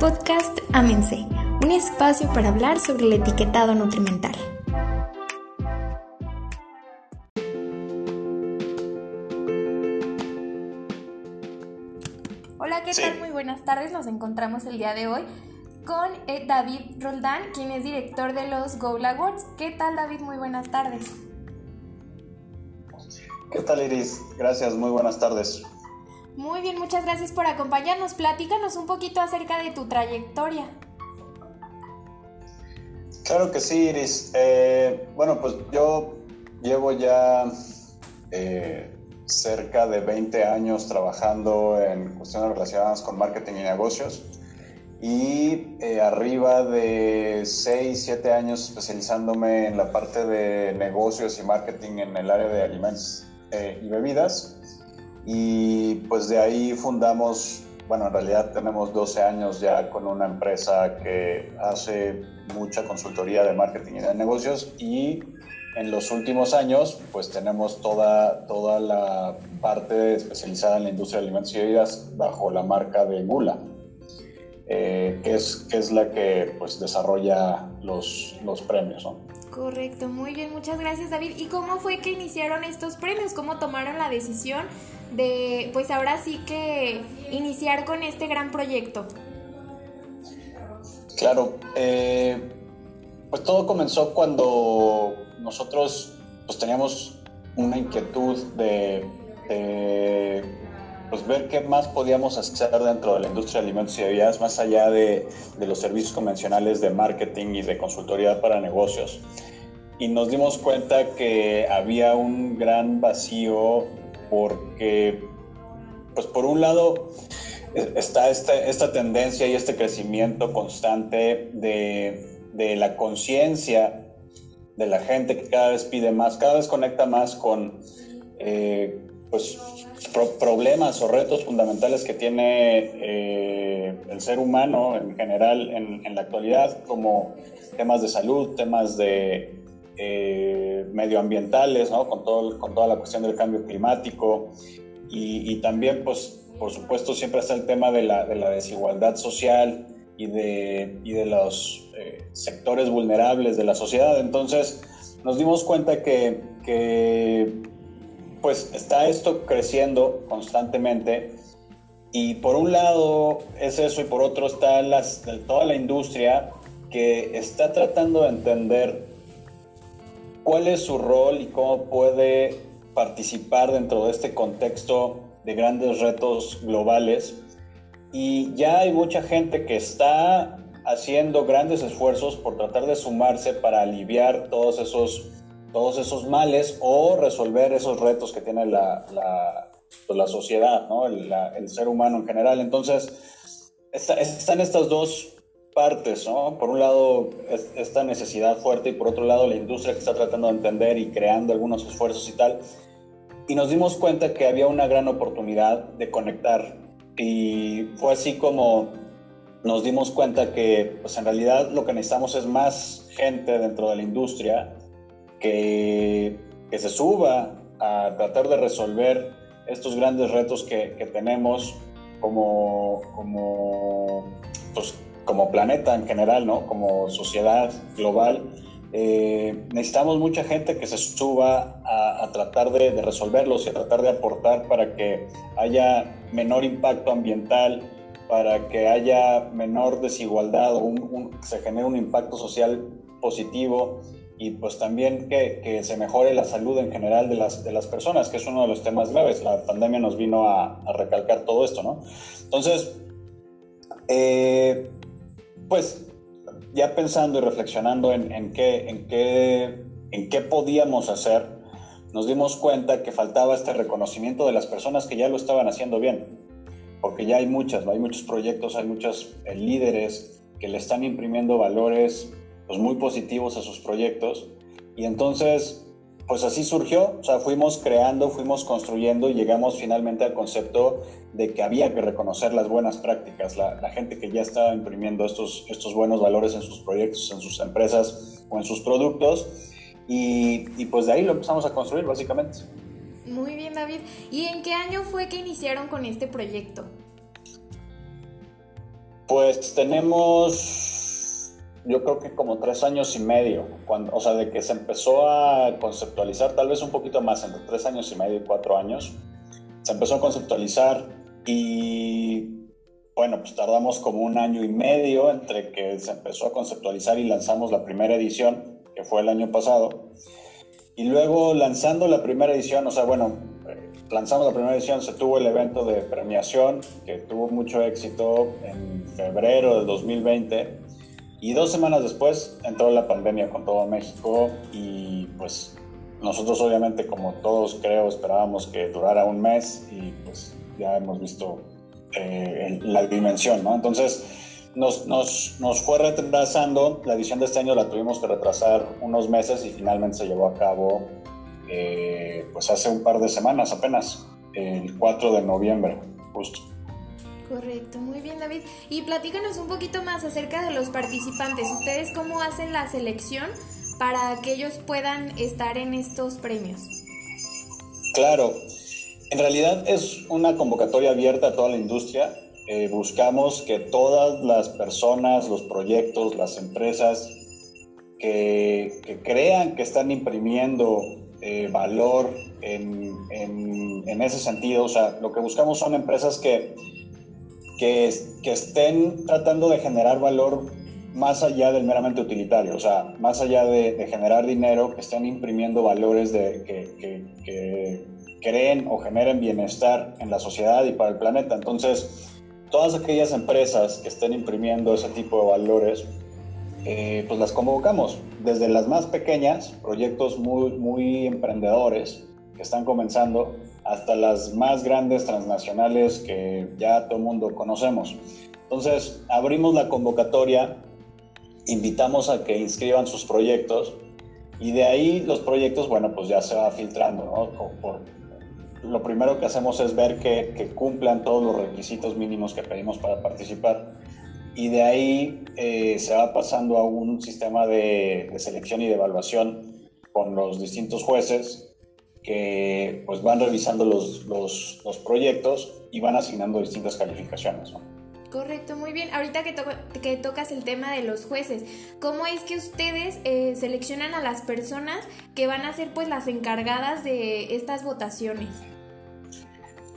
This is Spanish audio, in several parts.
Podcast Amense, un espacio para hablar sobre el etiquetado nutrimental. Hola, ¿qué tal? Muy buenas tardes. Nos encontramos el día de hoy con eh, David Roldán, quien es director de los Gold Awards. ¿Qué tal, David? Muy buenas tardes. ¿Qué tal, Iris? Gracias, muy buenas tardes. Muy bien, muchas gracias por acompañarnos. Platícanos un poquito acerca de tu trayectoria. Claro que sí, Iris. Eh, bueno, pues yo llevo ya eh, cerca de 20 años trabajando en cuestiones relacionadas con marketing y negocios y eh, arriba de 6, 7 años especializándome en la parte de negocios y marketing en el área de alimentos y bebidas. Y pues de ahí fundamos, bueno, en realidad tenemos 12 años ya con una empresa que hace mucha consultoría de marketing y de negocios y en los últimos años pues tenemos toda, toda la parte especializada en la industria de alimentos y bebidas bajo la marca de Gula. Eh, que, es, es la que pues, desarrolla los, los premios. Correcto, muy bien, muchas gracias David. ¿Y cómo fue que iniciaron estos premios? ¿Cómo tomaron la decisión de, pues ahora sí que iniciar con este gran proyecto? Claro, eh, pues todo comenzó cuando nosotros pues teníamos una inquietud de, pues ver qué más podíamos hacer dentro de la industria de alimentos y bebidas, más allá de, de, los servicios convencionales de marketing y de consultoría para negocios. Y nos dimos cuenta que había un gran vacío porque, pues por un lado, está esta, tendencia y este crecimiento constante de, de la conciencia de la gente que cada vez pide más, cada vez conecta más con... Eh, pues, problemas o retos fundamentales que tiene eh, el ser humano en general en, en, la actualidad, como temas de salud, temas de eh, medioambientales, con, todo, con toda la cuestión del cambio climático. Y, también, pues, por supuesto, siempre está el tema de la, de la desigualdad social y de, los eh, sectores vulnerables de la sociedad. Entonces, nos dimos cuenta que, pues está esto creciendo constantemente. Y por un lado es eso y por otro está toda la industria que está tratando de entender cuál es su rol y cómo puede participar dentro de este contexto de grandes retos globales. Y ya hay mucha gente que está haciendo grandes esfuerzos por tratar de sumarse para aliviar todos esos todos esos males o resolver esos retos que tiene la, la, pues la sociedad, ¿no? el, la, el, ser humano en general. Entonces, está, están estas dos partes, ¿no? Por un lado, es, esta necesidad fuerte y por otro lado, la industria que está tratando de entender y creando algunos esfuerzos y tal. Y nos dimos cuenta que había una gran oportunidad de conectar. Y fue así como nos dimos cuenta que, pues en realidad, lo que necesitamos es más gente dentro de la industria que, que, se suba a tratar de resolver estos grandes retos que, que tenemos como, como, pues, como planeta en general, ¿no? como sociedad global. Eh, necesitamos mucha gente que se suba a, a tratar de, de, resolverlos y a tratar de aportar para que haya menor impacto ambiental, para que haya menor desigualdad un, un, se genere un impacto social positivo y pues también que, que, se mejore la salud en general de las, de las personas, que es uno de los temas graves. La pandemia nos vino a, a recalcar todo esto, ¿no? Entonces, eh, pues ya pensando y reflexionando en, qué, en, qué, en qué podíamos hacer, nos dimos cuenta que faltaba este reconocimiento de las personas que ya lo estaban haciendo bien, porque ya hay muchas, ¿no? hay muchos proyectos, hay muchos eh, líderes que le están imprimiendo valores pues, muy positivos a sus proyectos. Y entonces, pues así surgió, o sea, fuimos creando, fuimos construyendo y llegamos finalmente al concepto de que había que reconocer las buenas prácticas, la, la gente que ya estaba imprimiendo estos, estos buenos valores en sus proyectos, en sus empresas o en sus productos. Y, y pues de ahí lo empezamos a construir básicamente. Muy bien, David. ¿Y en qué año fue que iniciaron con este proyecto? Pues tenemos yo creo que como tres años y medio, cuando, o sea, de que se empezó a conceptualizar, tal vez un poquito más, entre tres años y medio y cuatro años, se empezó a conceptualizar y bueno, pues tardamos como un año y medio entre que se empezó a conceptualizar y lanzamos la primera edición, que fue el año pasado. Y luego lanzando la primera edición, o sea, bueno, lanzamos la primera edición, se tuvo el evento de premiación, que tuvo mucho éxito en febrero del 2020 y dos semanas después entró la pandemia con todo México y pues nosotros obviamente como todos creo esperábamos que durara un mes y pues ya hemos visto eh, la dimensión, ¿no? Entonces nos, nos, nos, fue retrasando, la edición de este año la tuvimos que retrasar unos meses y finalmente se llevó a cabo eh, pues hace un par de semanas apenas, el 4 de noviembre, justo. Correcto, muy bien David. Y platícanos un poquito más acerca de los participantes. ¿Ustedes cómo hacen la selección para que ellos puedan estar en estos premios? Claro, en realidad es una convocatoria abierta a toda la industria. Eh, buscamos que todas las personas, los proyectos, las empresas que, crean que están imprimiendo eh, valor en, en, ese sentido, o sea, lo que buscamos son empresas que que, estén tratando de generar valor más allá del meramente utilitario, o sea, más allá de, generar dinero, que estén imprimiendo valores que, creen o generen bienestar en la sociedad y para el planeta. Entonces, todas aquellas empresas que estén imprimiendo ese tipo de valores, eh, pues las convocamos, desde las más pequeñas, proyectos muy, muy emprendedores que están comenzando, hasta las más grandes transnacionales que ya todo el mundo conocemos. Entonces, abrimos la convocatoria, invitamos a que inscriban sus proyectos y de ahí los proyectos, bueno, pues ya se va filtrando, ¿no? Por, lo primero que hacemos es ver que, cumplan todos los requisitos mínimos que pedimos para participar y de ahí eh, se va pasando a un sistema de selección y de evaluación con los distintos jueces que pues van revisando los, los, los proyectos y van asignando distintas calificaciones. Correcto, muy bien. Ahorita que, que, tocas el tema de los jueces, ¿cómo es que ustedes eh, seleccionan a las personas que van a ser pues las encargadas de estas votaciones?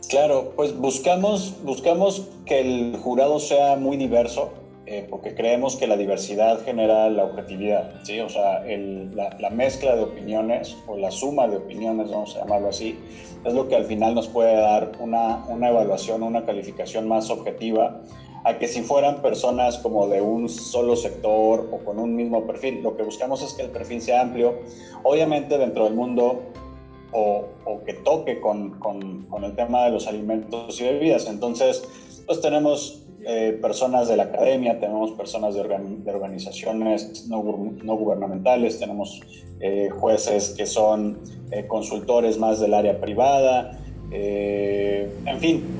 Claro, pues buscamos, buscamos que el jurado sea muy diverso, eh, porque creemos que la diversidad genera la objetividad, ¿sí? O sea, la, mezcla de opiniones o la suma de opiniones, vamos a llamarlo así, es lo que al final nos puede dar una, una evaluación, una calificación más objetiva a que si fueran personas como de un solo sector o con un mismo perfil. Lo que buscamos es que el perfil sea amplio, obviamente dentro del mundo o, o que toque con, con, con, el tema de los alimentos y bebidas. Entonces, pues tenemos eh, personas de la academia, tenemos personas de, organizaciones no, gubernamentales, tenemos eh, jueces que son eh, consultores más del área privada. en fin,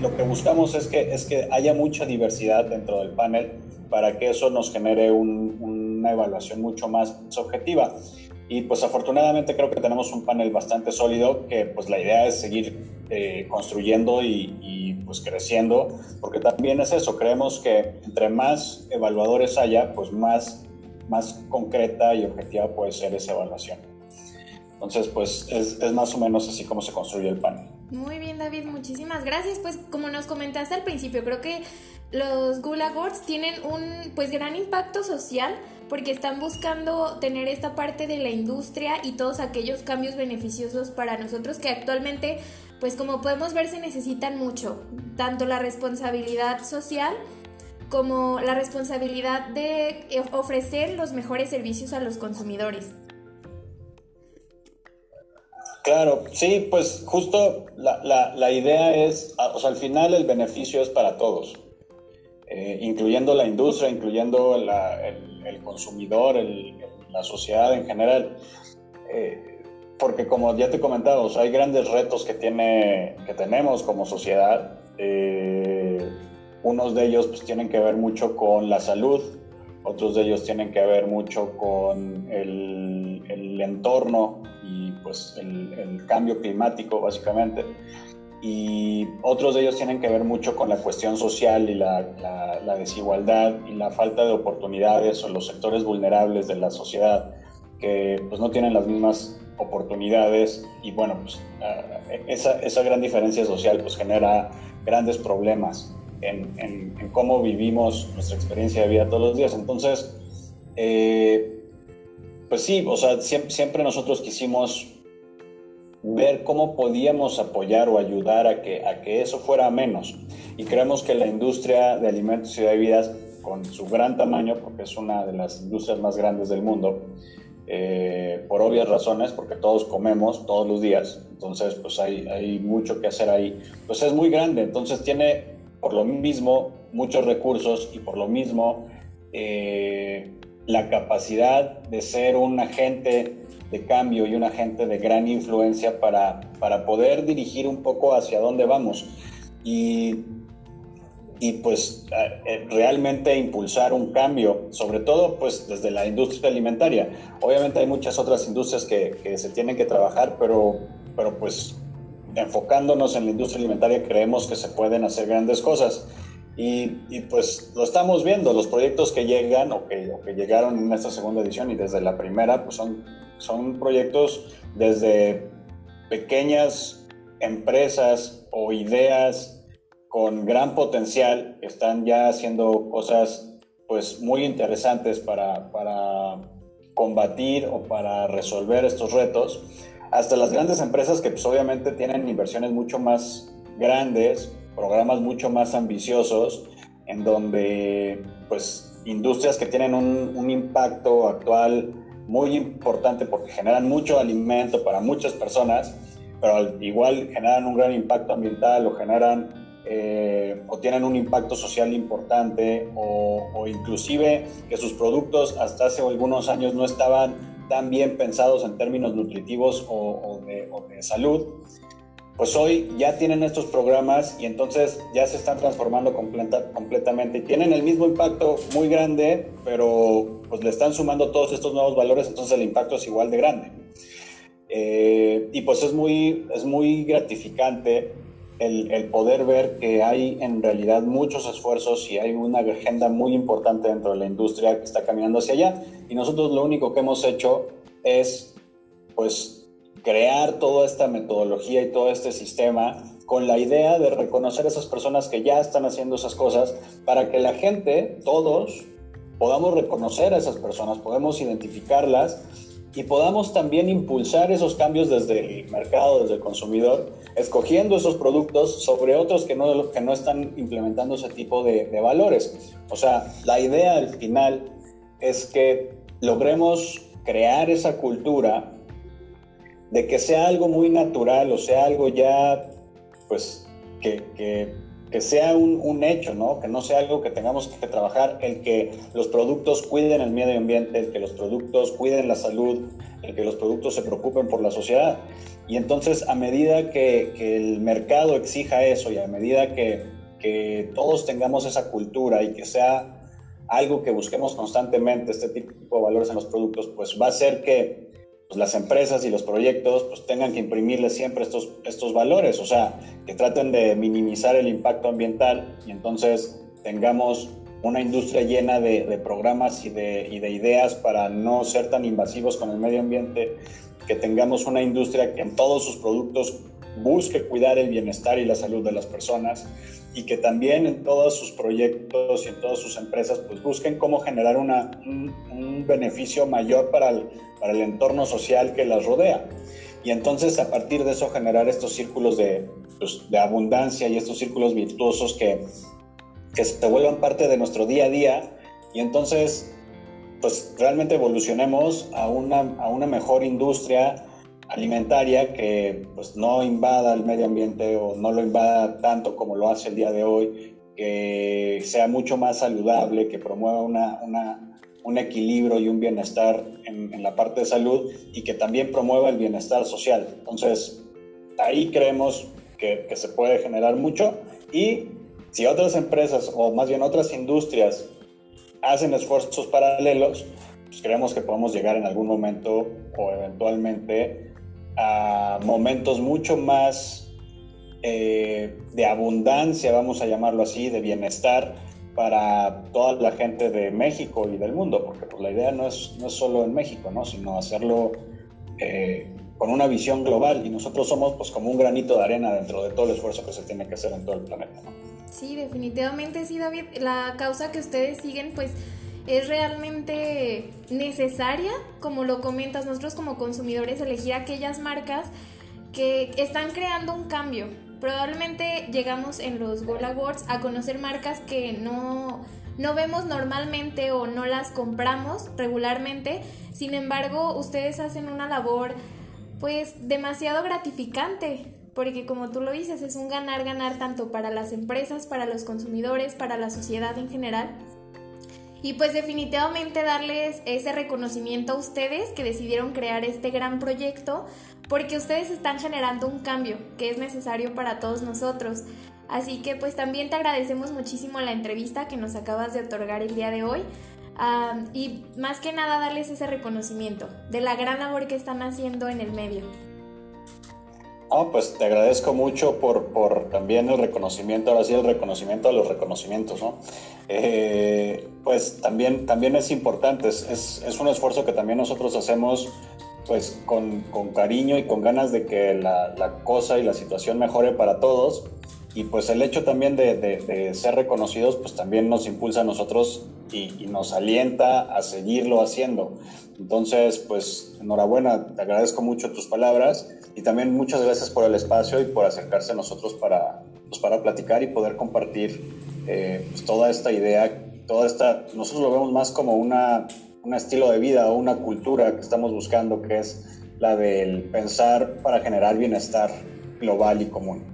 lo que buscamos es que, es que haya mucha diversidad dentro del panel para que eso nos genere una evaluación mucho más objetiva. Y pues afortunadamente creo que tenemos un panel bastante sólido que pues la idea es seguir eh, construyendo y, pues creciendo, porque también es eso, creemos que entre más evaluadores haya, pues más, más concreta y objetiva puede ser esa evaluación. Entonces pues es, es más o menos así como se construye el panel. Muy bien David, muchísimas gracias. Pues como nos comentaste al principio, creo que los Gulag tienen un pues gran impacto social porque están buscando tener esta parte de la industria y todos aquellos cambios beneficiosos para nosotros que actualmente, pues como podemos ver, se necesitan mucho, tanto la responsabilidad social como la responsabilidad de ofrecer los mejores servicios a los consumidores. Claro, sí, pues justo la, la idea es, o sea, al final el beneficio es para todos. Eh, incluyendo la industria, incluyendo el, consumidor, la sociedad en general. Eh, porque como ya te he comentado, hay grandes retos que, tiene, que tenemos como sociedad. Eh, unos de ellos pues, tienen que ver mucho con la salud, otros de ellos tienen que ver mucho con el, el entorno y pues el, el, cambio climático básicamente. Y otros de ellos tienen que ver mucho con la cuestión social y la, la, desigualdad y la falta de oportunidades o los sectores vulnerables de la sociedad que pues no tienen las mismas oportunidades y bueno, pues esa, esa gran diferencia social pues genera grandes problemas en, en, cómo vivimos nuestra experiencia de vida todos los días. Entonces, eh, pues sí, o sea, siempre, siempre nosotros quisimos ver cómo podíamos apoyar o ayudar a que, a que eso fuera menos. Y creemos que la industria de alimentos y bebidas, con su gran tamaño, porque es una de las industrias más grandes del mundo, eh, por obvias razones, porque todos comemos todos los días, entonces pues hay, hay mucho que hacer ahí, pues es muy grande, entonces tiene por lo mismo muchos recursos y por lo mismo eh, la capacidad de ser un agente de cambio y un agente de gran influencia para, para poder dirigir un poco hacia dónde vamos y, y pues eh, realmente impulsar un cambio, sobre todo pues desde la industria alimentaria. Obviamente hay muchas otras industrias que, que se tienen que trabajar, pero, pero pues enfocándonos en la industria alimentaria creemos que se pueden hacer grandes cosas. Y, y, pues lo estamos viendo, los proyectos que llegan o que, o que, llegaron en esta segunda edición y desde la primera, pues son son proyectos desde pequeñas empresas o ideas con gran potencial que están ya haciendo cosas pues muy interesantes para, para combatir o para resolver estos retos, hasta las grandes empresas que pues obviamente tienen inversiones mucho más grandes, programas mucho más ambiciosos, en donde pues industrias que tienen un, un impacto actual muy importante porque generan mucho alimento para muchas personas, pero igual generan un gran impacto ambiental o generan eh, o tienen un impacto social importante o, inclusive que sus productos hasta hace algunos años no estaban tan bien pensados en términos nutritivos o, de, de, salud, pues hoy ya tienen estos programas y entonces ya se están transformando completa, completamente tienen el mismo impacto muy grande, pero pues le están sumando todos estos nuevos valores, entonces el impacto es igual de grande. Eh, y pues es muy, es muy gratificante el, el, poder ver que hay en realidad muchos esfuerzos y hay una agenda muy importante dentro de la industria que está caminando hacia allá. Y nosotros lo único que hemos hecho es pues crear toda esta metodología y todo este sistema con la idea de reconocer a esas personas que ya están haciendo esas cosas para que la gente, todos, podamos reconocer a esas personas, podemos identificarlas y podamos también impulsar esos cambios desde el mercado, desde el consumidor, escogiendo esos productos sobre otros que no, que no están implementando ese tipo de, de valores. O sea, la idea al final es que logremos crear esa cultura de que sea algo muy natural o sea algo ya, pues, que, que sea un, un, hecho, ¿no? Que no sea algo que tengamos que trabajar, el que los productos cuiden el medio ambiente, el que los productos cuiden la salud, el que los productos se preocupen por la sociedad. Y entonces, a medida que, que el mercado exija eso y a medida que, que todos tengamos esa cultura y que sea algo que busquemos constantemente, este tipo de valores en los productos, pues va a ser que pues, las empresas y los proyectos pues tengan que imprimirle siempre estos, estos valores, o sea, que traten de minimizar el impacto ambiental y entonces tengamos una industria llena de, de programas y de, y de, ideas para no ser tan invasivos con el medio ambiente, que tengamos una industria que en todos sus productos busque cuidar el bienestar y la salud de las personas y que también en todos sus proyectos y en todas sus empresas pues busquen cómo generar una, un, un beneficio mayor para el, para el entorno social que las rodea. Y entonces a partir de eso generar estos círculos de, pues, de abundancia y estos círculos virtuosos que, que se vuelvan parte de nuestro día a día y entonces pues realmente evolucionemos a una, a una mejor industria alimentaria que pues no invada el medio ambiente o no lo invada tanto como lo hace el día de hoy, que sea mucho más saludable, que promueva una, una un equilibrio y un bienestar en, la parte de salud y que también promueva el bienestar social. Entonces, ahí creemos que, que, se puede generar mucho y si otras empresas o más bien otras industrias hacen esfuerzos paralelos, pues creemos que podemos llegar en algún momento o eventualmente a momentos mucho más eh, de abundancia, vamos a llamarlo así, de bienestar para toda la gente de México y del mundo, porque pues, la idea no es, no es solo en México, ¿no? sino hacerlo eh, con una visión global y nosotros somos pues como un granito de arena dentro de todo el esfuerzo que se tiene que hacer en todo el planeta. Sí, definitivamente sí, David. La causa que ustedes siguen pues es realmente necesaria, como lo comentas, nosotros como consumidores elegir aquellas marcas que están creando un cambio. Probablemente llegamos en los Gold Awards a conocer marcas que no, no vemos normalmente o no las compramos regularmente. Sin embargo, ustedes hacen una labor pues demasiado gratificante, porque como tú lo dices, es un ganar-ganar tanto para las empresas, para los consumidores, para la sociedad en general. Y pues definitivamente darles ese reconocimiento a ustedes que decidieron crear este gran proyecto porque ustedes están generando un cambio que es necesario para todos nosotros. Así que pues también te agradecemos muchísimo la entrevista que nos acabas de otorgar el día de hoy. y más que nada darles ese reconocimiento de la gran labor que están haciendo en el medio. Oh, pues te agradezco mucho por, por, también el reconocimiento, ahora sí el reconocimiento a los reconocimientos, ¿no? Eh, pues también, también es importante, es, es, un esfuerzo que también nosotros hacemos pues con, con cariño y con ganas de que la, la, cosa y la situación mejore para todos y pues el hecho también de, de, ser reconocidos pues también nos impulsa a nosotros y, nos alienta a seguirlo haciendo. Entonces pues enhorabuena, te agradezco mucho tus palabras y también muchas gracias por el espacio y por acercarse a nosotros para, pues, para platicar y poder compartir eh, pues, toda esta idea, toda esta, nosotros lo vemos más como una, un estilo de vida o una cultura que estamos buscando, que es la del pensar para generar bienestar global y común.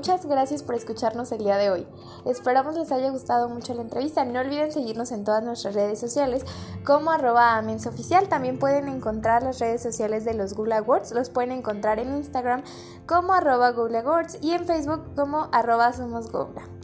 Muchas gracias por escucharnos el día de hoy. Esperamos les haya gustado mucho la entrevista. No olviden seguirnos en todas nuestras redes sociales como arroba oficial. También pueden encontrar las redes sociales de los Google Awards. Los pueden encontrar en Instagram como arroba Google Awards y en Facebook como arroba Somos Google.